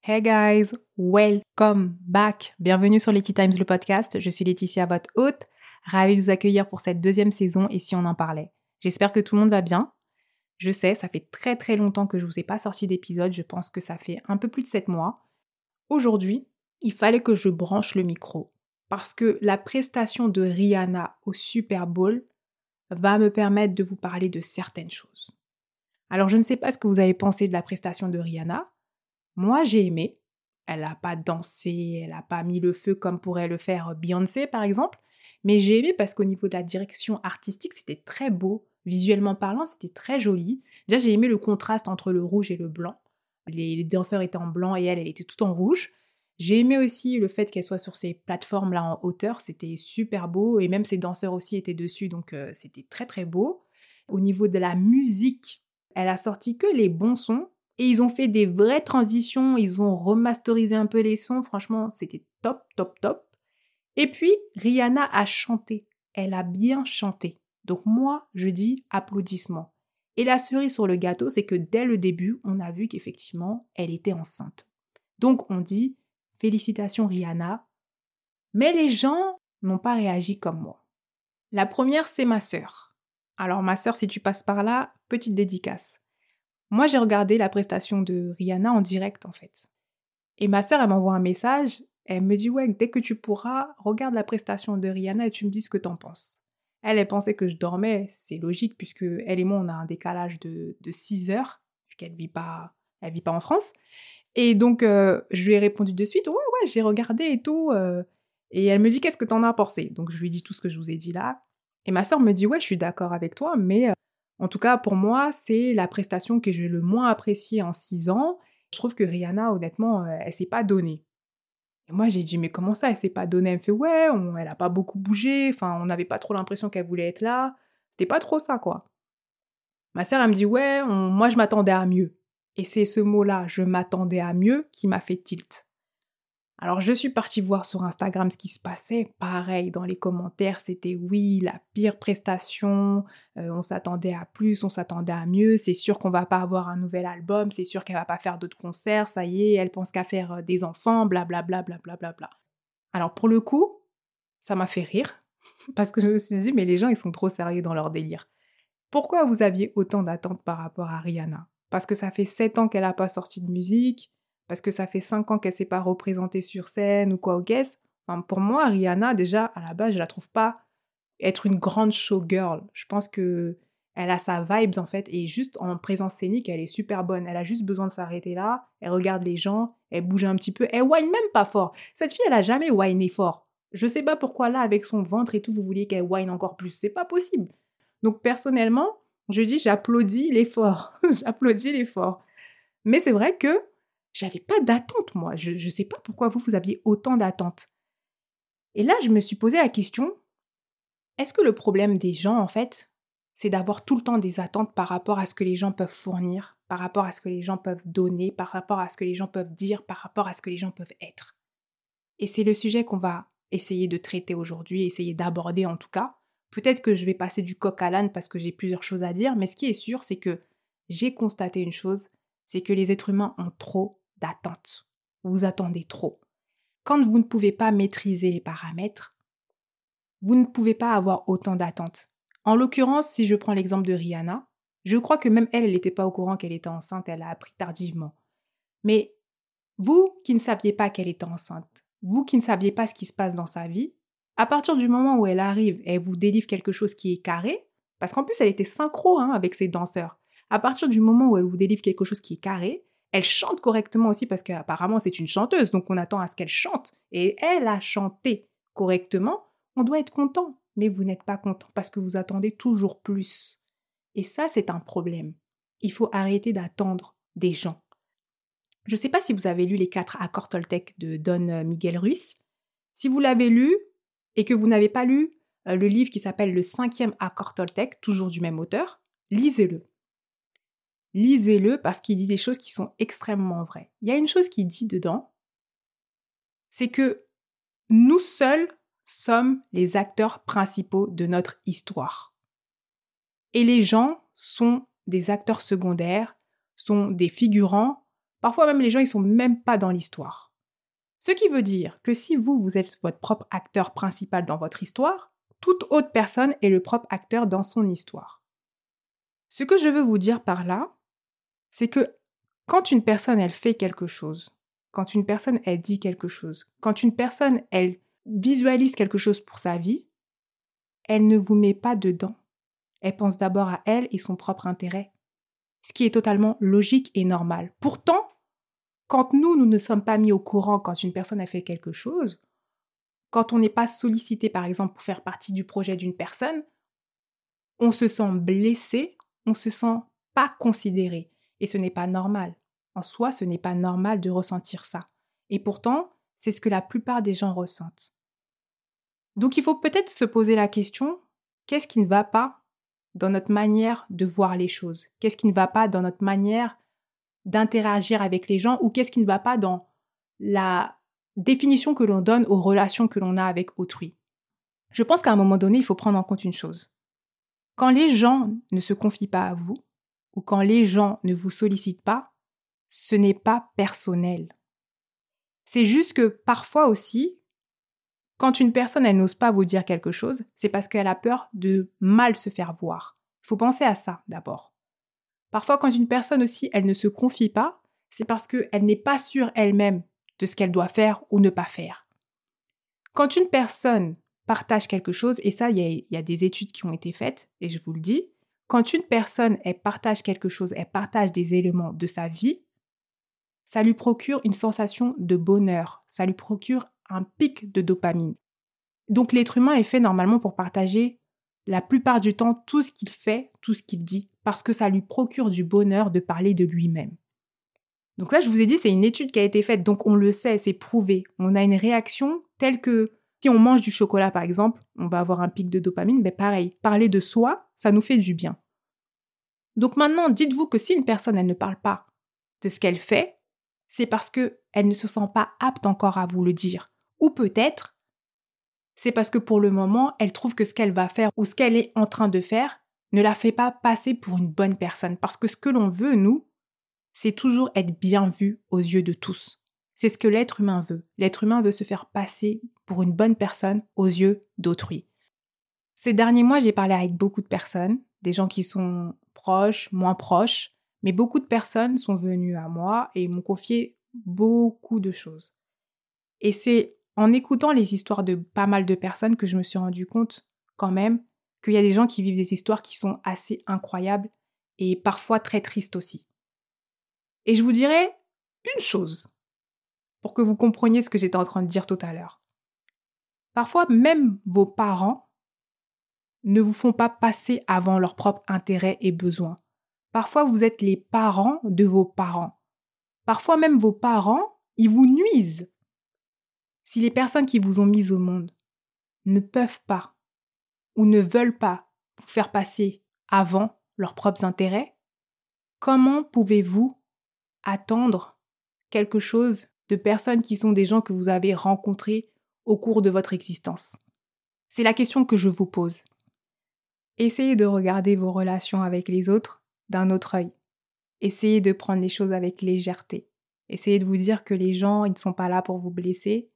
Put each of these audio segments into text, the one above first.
Hey guys, welcome back. Bienvenue sur Letty Times le podcast. Je suis Laetitia, votre hôte. Ravie de vous accueillir pour cette deuxième saison et si on en parlait. J'espère que tout le monde va bien. Je sais, ça fait très très longtemps que je vous ai pas sorti d'épisode. Je pense que ça fait un peu plus de 7 mois. Aujourd'hui, il fallait que je branche le micro parce que la prestation de Rihanna au Super Bowl va me permettre de vous parler de certaines choses. Alors je ne sais pas ce que vous avez pensé de la prestation de Rihanna. Moi j'ai aimé. Elle n'a pas dansé, elle n'a pas mis le feu comme pourrait le faire Beyoncé par exemple. Mais j'ai aimé parce qu'au niveau de la direction artistique, c'était très beau. Visuellement parlant, c'était très joli. Déjà, j'ai aimé le contraste entre le rouge et le blanc. Les, danseurs étaient en blanc et elle, elle était tout en rouge. J'ai aimé aussi le fait qu'elle soit sur ces plateformes-là en hauteur, c'était super beau, et même ses danseurs aussi étaient dessus, donc euh, c'était très très beau. Au niveau de la musique, elle a sorti que les bons sons, et ils ont fait des vraies transitions, ils ont remasterisé un peu les sons, franchement c'était top, top, top. Et puis, Rihanna a chanté, elle a bien chanté. Donc moi, je dis applaudissements. Et la cerise sur le gâteau, c'est que dès le début, on a vu qu'effectivement, elle était enceinte. Donc on dit Félicitations Rihanna. Mais les gens n'ont pas réagi comme moi. La première, c'est ma sœur. Alors ma sœur, si tu passes par là, petite dédicace. Moi, j'ai regardé la prestation de Rihanna en direct, en fait. Et ma sœur, elle m'envoie un message. Elle me dit, ouais, dès que tu pourras, regarde la prestation de Rihanna et tu me dis ce que t'en penses. Elle, elle pensait que je dormais. C'est logique, puisque elle et moi, on a un décalage de, de 6 heures, puisqu'elle vit pas, elle vit pas en France. Et donc, euh, je lui ai répondu de suite, ouais, ouais, j'ai regardé et tout. Euh. et elle me dit, qu'est-ce que t'en as pensé? Donc, je lui ai dit tout ce que je vous ai dit là. Et ma soeur me dit, ouais, je suis d'accord avec toi, mais euh, en tout cas, pour moi, c'est la prestation que j'ai le moins appréciée en six ans. Je trouve que Rihanna, honnêtement, elle s'est pas donnée. Et moi, j'ai dit, mais comment ça, elle s'est pas donnée? Elle me fait, ouais, elle a pas beaucoup bougé. Enfin, on n'avait pas trop l'impression qu'elle voulait être là. C'était pas trop ça, quoi. Ma sœur, elle me dit, ouais, moi, je m'attendais à mieux. Et c'est ce mot-là, je m'attendais à mieux, qui m'a fait tilt. Alors je suis partie voir sur Instagram ce qui se passait. Pareil, dans les commentaires, c'était oui, la pire prestation, euh, on s'attendait à plus, on s'attendait à mieux, c'est sûr qu'on va pas avoir un nouvel album, c'est sûr qu'elle va pas faire d'autres concerts, ça y est, elle pense qu'à faire euh, des enfants, blablabla, blablabla. Bla, Alors pour le coup, ça m'a fait rire, parce que je me suis dit, mais les gens, ils sont trop sérieux dans leur délire. Pourquoi vous aviez autant d'attentes par rapport à Rihanna? Parce que ça fait 7 ans qu'elle n'a pas sorti de musique, parce que ça fait 5 ans qu'elle s'est pas représentée sur scène ou quoi au guess. Enfin, pour moi, Rihanna, déjà, à la base, je la trouve pas être une grande showgirl. Je pense que elle a sa vibes en fait, et juste en présence scénique, elle est super bonne. Elle a juste besoin de s'arrêter là, elle regarde les gens, elle bouge un petit peu, elle whine même pas fort. Cette fille, elle a jamais whiné fort. Je sais pas pourquoi là, avec son ventre et tout, vous vouliez qu'elle whine encore plus. C'est pas possible. Donc personnellement, je dis j'applaudis l'effort. j'applaudis l'effort. Mais c'est vrai que j'avais pas d'attente, moi. Je ne sais pas pourquoi vous, vous aviez autant d'attentes. Et là, je me suis posé la question, est-ce que le problème des gens, en fait, c'est d'avoir tout le temps des attentes par rapport à ce que les gens peuvent fournir, par rapport à ce que les gens peuvent donner, par rapport à ce que les gens peuvent dire, par rapport à ce que les gens peuvent être? Et c'est le sujet qu'on va essayer de traiter aujourd'hui, essayer d'aborder en tout cas. Peut-être que je vais passer du coq à l'âne parce que j'ai plusieurs choses à dire, mais ce qui est sûr, c'est que j'ai constaté une chose, c'est que les êtres humains ont trop d'attentes. Vous attendez trop. Quand vous ne pouvez pas maîtriser les paramètres, vous ne pouvez pas avoir autant d'attentes. En l'occurrence, si je prends l'exemple de Rihanna, je crois que même elle, elle n'était pas au courant qu'elle était enceinte, elle a appris tardivement. Mais vous qui ne saviez pas qu'elle était enceinte, vous qui ne saviez pas ce qui se passe dans sa vie, à partir du moment où elle arrive et elle vous délivre quelque chose qui est carré, parce qu'en plus elle était synchro hein, avec ses danseurs, à partir du moment où elle vous délivre quelque chose qui est carré, elle chante correctement aussi parce qu'apparemment c'est une chanteuse, donc on attend à ce qu'elle chante. Et elle a chanté correctement, on doit être content. Mais vous n'êtes pas content parce que vous attendez toujours plus. Et ça, c'est un problème. Il faut arrêter d'attendre des gens. Je ne sais pas si vous avez lu les quatre accords Toltec de Don Miguel Ruiz. Si vous l'avez lu, et que vous n'avez pas lu euh, le livre qui s'appelle Le cinquième accord Toltec, toujours du même auteur, lisez-le. Lisez-le parce qu'il dit des choses qui sont extrêmement vraies. Il y a une chose qu'il dit dedans, c'est que nous seuls sommes les acteurs principaux de notre histoire. Et les gens sont des acteurs secondaires, sont des figurants. Parfois même les gens, ils sont même pas dans l'histoire. Ce qui veut dire que si vous, vous êtes votre propre acteur principal dans votre histoire, toute autre personne est le propre acteur dans son histoire. Ce que je veux vous dire par là, c'est que quand une personne, elle fait quelque chose, quand une personne, elle dit quelque chose, quand une personne, elle visualise quelque chose pour sa vie, elle ne vous met pas dedans. Elle pense d'abord à elle et son propre intérêt. Ce qui est totalement logique et normal. Pourtant, quand nous, nous ne sommes pas mis au courant quand une personne a fait quelque chose, quand on n'est pas sollicité, par exemple, pour faire partie du projet d'une personne, on se sent blessé, on se sent pas considéré. Et ce n'est pas normal. En soi, ce n'est pas normal de ressentir ça. Et pourtant, c'est ce que la plupart des gens ressentent. Donc il faut peut-être se poser la question, qu'est-ce qui ne va pas dans notre manière de voir les choses? Qu'est-ce qui ne va pas dans notre manière d'interagir avec les gens? Ou qu'est-ce qui ne va pas dans la définition que l'on donne aux relations que l'on a avec autrui? Je pense qu'à un moment donné, il faut prendre en compte une chose. Quand les gens ne se confient pas à vous ou quand les gens ne vous sollicitent pas, ce n'est pas personnel. C'est juste que parfois aussi, quand une personne, elle n'ose pas vous dire quelque chose, c'est parce qu'elle a peur de mal se faire voir. Il faut penser à ça d'abord. Parfois, quand une personne aussi, elle ne se confie pas, c'est parce qu'elle n'est pas sûre elle-même de ce qu'elle doit faire ou ne pas faire. Quand une personne partage quelque chose, et ça, il y, y, a des études qui ont été faites, et je vous le dis, quand une personne, partage quelque chose, elle partage des éléments de sa vie, ça lui procure une sensation de bonheur, ça lui procure un pic de dopamine. Donc l'être humain est fait normalement pour partager la plupart du temps tout ce qu'il fait, tout ce qu'il dit, parce que ça lui procure du bonheur de parler de lui-même. Donc ça, je vous ai dit, c'est une étude qui a été faite, donc on le sait, c'est prouvé. On a une réaction telle que si on mange du chocolat, par exemple, on va avoir un pic de dopamine, mais pareil, parler de soi, ça nous fait du bien. Donc maintenant, dites-vous que si une personne, elle ne parle pas de ce qu'elle fait, c'est parce qu'elle ne se sent pas apte encore à vous le dire. Ou peut-être, c'est parce que pour le moment, elle trouve que ce qu'elle va faire ou ce qu'elle est en train de faire ne la fait pas passer pour une bonne personne. Parce que ce que l'on veut, nous, c'est toujours être bien vu aux yeux de tous. C'est ce que l'être humain veut. L'être humain veut se faire passer pour une bonne personne aux yeux d'autrui. Ces derniers mois, j'ai parlé avec beaucoup de personnes, des gens qui sont proches, moins proches, mais beaucoup de personnes sont venues à moi et m'ont confié beaucoup de choses. Et c'est en écoutant les histoires de pas mal de personnes que je me suis rendu compte quand même qu'il y a des gens qui vivent des histoires qui sont assez incroyables et parfois très tristes aussi. Et je vous dirais une chose pour que vous compreniez ce que j'étais en train de dire tout à l'heure. Parfois, même vos parents ne vous font pas passer avant leurs propres intérêts et besoins. Parfois, vous êtes les parents de vos parents. Parfois même vos parents, ils vous nuisent. Si les personnes qui vous ont mis au monde ne peuvent pas ou ne veulent pas vous faire passer avant leurs propres intérêts, comment pouvez-vous attendre quelque chose de personnes qui sont des gens que vous avez rencontrés au cours de votre existence C'est la question que je vous pose. Essayez de regarder vos relations avec les autres d'un autre œil. Essayez de prendre les choses avec légèreté. Essayez de vous dire que les gens, ils ne sont pas là pour vous blesser.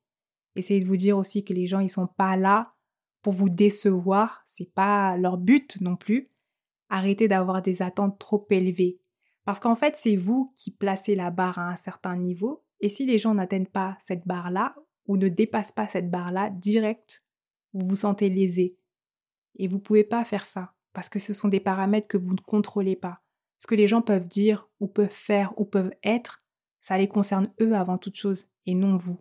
Essayez de vous dire aussi que les gens, ils ne sont pas là pour vous décevoir. C'est pas leur but non plus. Arrêtez d'avoir des attentes trop élevées. Parce qu'en fait, c'est vous qui placez la barre à un certain niveau. Et si les gens n'atteignent pas cette barre-là, ou ne dépassent pas cette barre-là, direct, vous vous sentez lésé. Et vous ne pouvez pas faire ça. Parce que ce sont des paramètres que vous ne contrôlez pas. Ce que les gens peuvent dire ou peuvent faire ou peuvent être, ça les concerne eux avant toute chose et non vous.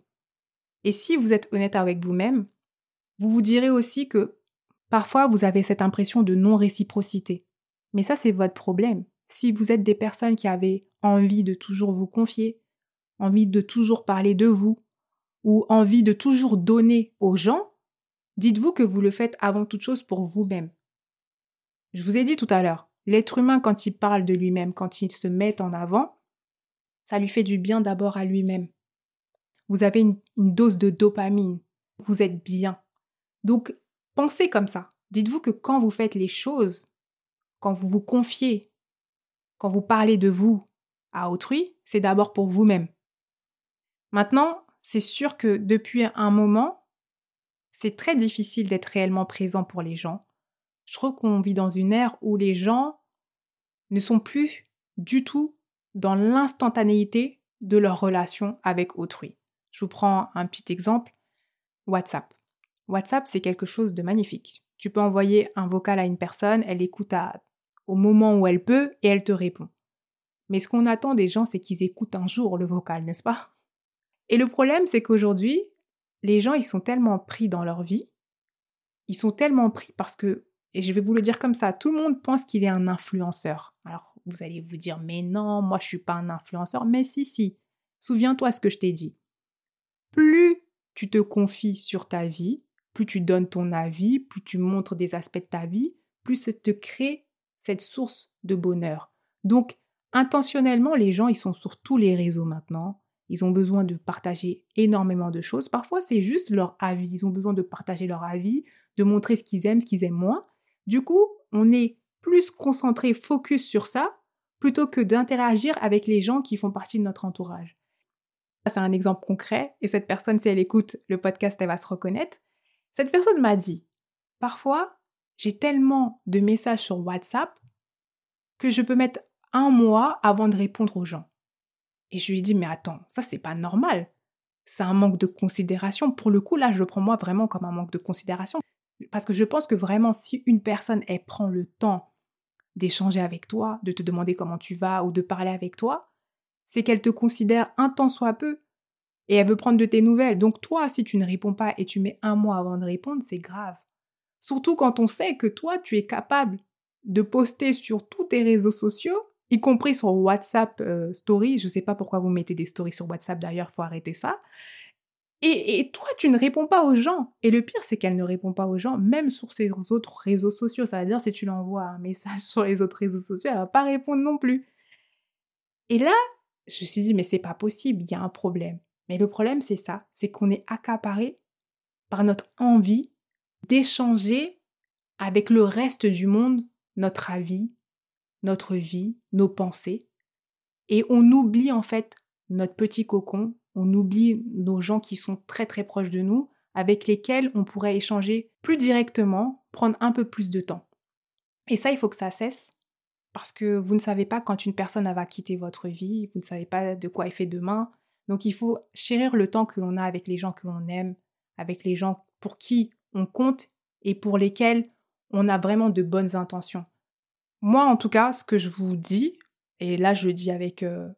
Et si vous êtes honnête avec vous-même, vous vous direz aussi que parfois vous avez cette impression de non-réciprocité. Mais ça, c'est votre problème. Si vous êtes des personnes qui avaient envie de toujours vous confier, envie de toujours parler de vous, ou envie de toujours donner aux gens, dites-vous que vous le faites avant toute chose pour vous-même. Je vous ai dit tout à l'heure, L'être humain, quand il parle de lui-même, quand il se met en avant, ça lui fait du bien d'abord à lui-même. Vous avez une, dose de dopamine. Vous êtes bien. Donc, pensez comme ça. Dites-vous que quand vous faites les choses, quand vous vous confiez, quand vous parlez de vous, à autrui, c'est d'abord pour vous-même. Maintenant, c'est sûr que depuis un moment, c'est très difficile d'être réellement présent pour les gens. Je trouve qu'on vit dans une ère où les gens ne sont plus du tout dans l'instantanéité de leur relation avec autrui. Je vous prends un petit exemple. WhatsApp. WhatsApp, c'est quelque chose de magnifique. Tu peux envoyer un vocal à une personne, elle écoute au moment où elle peut et elle te répond. Mais ce qu'on attend des gens, c'est qu'ils écoutent un jour le vocal, n'est-ce pas? Et le problème, c'est qu'aujourd'hui, les gens, ils sont tellement pris dans leur vie, ils sont tellement pris parce que, et je vais vous le dire comme ça, tout le monde pense qu'il est un influenceur. Alors, vous allez vous dire, mais non, moi, je suis pas un influenceur. Mais si, si. Souviens-toi ce que je t'ai dit. Plus tu te confies sur ta vie, plus tu donnes ton avis, plus tu montres des aspects de ta vie, plus ça te crée cette source de bonheur. Donc, intentionnellement, les gens, ils sont sur tous les réseaux maintenant. Ils ont besoin de partager énormément de choses. Parfois, c'est juste leur avis. Ils ont besoin de partager leur avis, de montrer ce qu'ils aiment, ce qu'ils aiment moins. Du coup, on est plus concentré, focus sur ça, plutôt que d'interagir avec les gens qui font partie de notre entourage. C'est un exemple concret, et cette personne, si elle écoute le podcast, elle va se reconnaître. Cette personne m'a dit, parfois, j'ai tellement de messages sur WhatsApp que je peux mettre un mois avant de répondre aux gens. Et je lui ai dit, mais attends, ça c'est pas normal. C'est un manque de considération. Pour le coup, là, je le prends moi vraiment comme un manque de considération. Parce que je pense que vraiment, si une personne, elle prend le temps d'échanger avec toi, de te demander comment tu vas ou de parler avec toi, c'est qu'elle te considère un temps soit peu et elle veut prendre de tes nouvelles. Donc toi, si tu ne réponds pas et tu mets un mois avant de répondre, c'est grave. Surtout quand on sait que toi, tu es capable de poster sur tous tes réseaux sociaux, y compris sur WhatsApp euh, Story. Je ne sais pas pourquoi vous mettez des stories sur WhatsApp d'ailleurs, il faut arrêter ça. Et, et, toi, tu ne réponds pas aux gens. Et le pire, c'est qu'elle ne répond pas aux gens, même sur ses autres réseaux sociaux. Ça veut dire, si tu lui envoies un message sur les autres réseaux sociaux, elle va pas répondre non plus. Et là, je me suis dit, mais c'est pas possible, il y a un problème. Mais le problème, c'est ça, c'est qu'on est accaparé par notre envie d'échanger avec le reste du monde notre avis, notre vie, nos pensées. Et on oublie en fait notre petit cocon, on oublie nos gens qui sont très très proches de nous, avec lesquels on pourrait échanger plus directement, prendre un peu plus de temps. Et ça, il faut que ça cesse, parce que vous ne savez pas quand une personne va quitter votre vie, vous ne savez pas de quoi elle fait demain, donc il faut chérir le temps que l'on a avec les gens que l'on aime, avec les gens pour qui on compte et pour lesquels on a vraiment de bonnes intentions. Moi, en tout cas, ce que je vous dis, et là je le dis avec euh,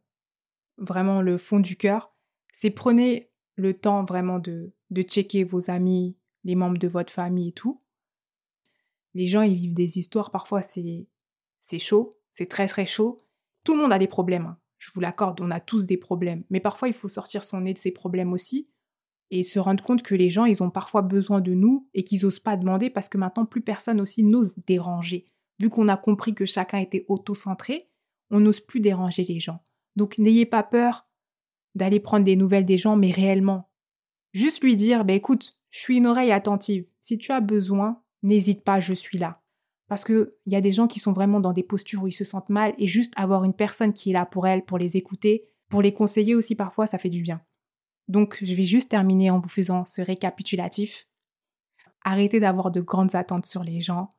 vraiment le fond du cœur, c'est prenez le temps vraiment de, de checker vos amis, les membres de votre famille et tout. Les gens, ils vivent des histoires, parfois c'est, chaud, c'est très très chaud. Tout le monde a des problèmes. Hein je vous l'accorde, on a tous des problèmes. Mais parfois, il faut sortir son nez de ces problèmes aussi et se rendre compte que les gens, ils ont parfois besoin de nous et qu'ils n'osent pas demander parce que maintenant, plus personne aussi n'ose déranger. Vu qu'on a compris que chacun était auto-centré, on n'ose plus déranger les gens. Donc, n'ayez pas peur d'aller prendre des nouvelles des gens, mais réellement. Juste lui dire, bah, écoute, je suis une oreille attentive. Si tu as besoin, n'hésite pas, je suis là. Parce qu'il y a des gens qui sont vraiment dans des postures où ils se sentent mal et juste avoir une personne qui est là pour elles, pour les écouter, pour les conseiller aussi parfois, ça fait du bien. Donc je vais juste terminer en vous faisant ce récapitulatif. Arrêtez d'avoir de grandes attentes sur les gens.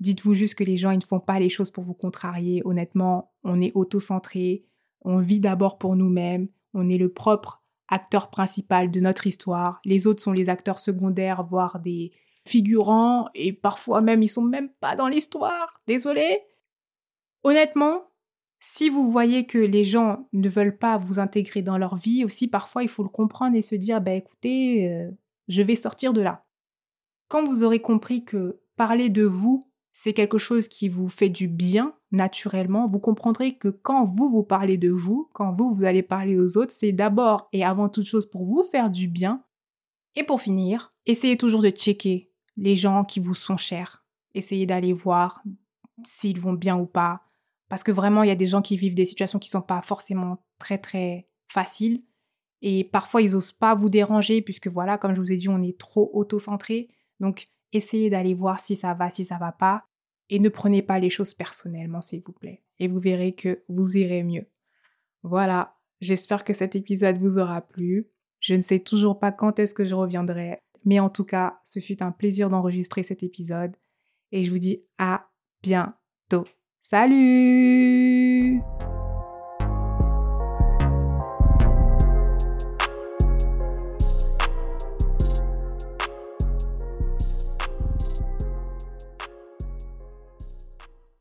Dites-vous juste que les gens, ils ne font pas les choses pour vous contrarier. Honnêtement, on est auto-centré, on vit d'abord pour nous-mêmes, on est le propre acteur principal de notre histoire. Les autres sont les acteurs secondaires, voire des, figurants et parfois même ils sont même pas dans l'histoire. Désolé. Honnêtement, si vous voyez que les gens ne veulent pas vous intégrer dans leur vie, aussi parfois il faut le comprendre et se dire bah écoutez, euh, je vais sortir de là. Quand vous aurez compris que parler de vous, c'est quelque chose qui vous fait du bien naturellement, vous comprendrez que quand vous vous parlez de vous, quand vous vous allez parler aux autres, c'est d'abord et avant toute chose pour vous faire du bien. Et pour finir, essayez toujours de checker les gens qui vous sont chers. Essayez d'aller voir s'ils vont bien ou pas. Parce que vraiment, il y a des gens qui vivent des situations qui ne sont pas forcément très, très faciles. Et parfois, ils n'osent pas vous déranger, puisque voilà, comme je vous ai dit, on est trop auto-centré. Donc, essayez d'aller voir si ça va, si ça va pas. Et ne prenez pas les choses personnellement, s'il vous plaît. Et vous verrez que vous irez mieux. Voilà, j'espère que cet épisode vous aura plu. Je ne sais toujours pas quand est-ce que je reviendrai, mais en tout cas, ce fut un plaisir d'enregistrer cet épisode et je vous dis à bientôt. Salut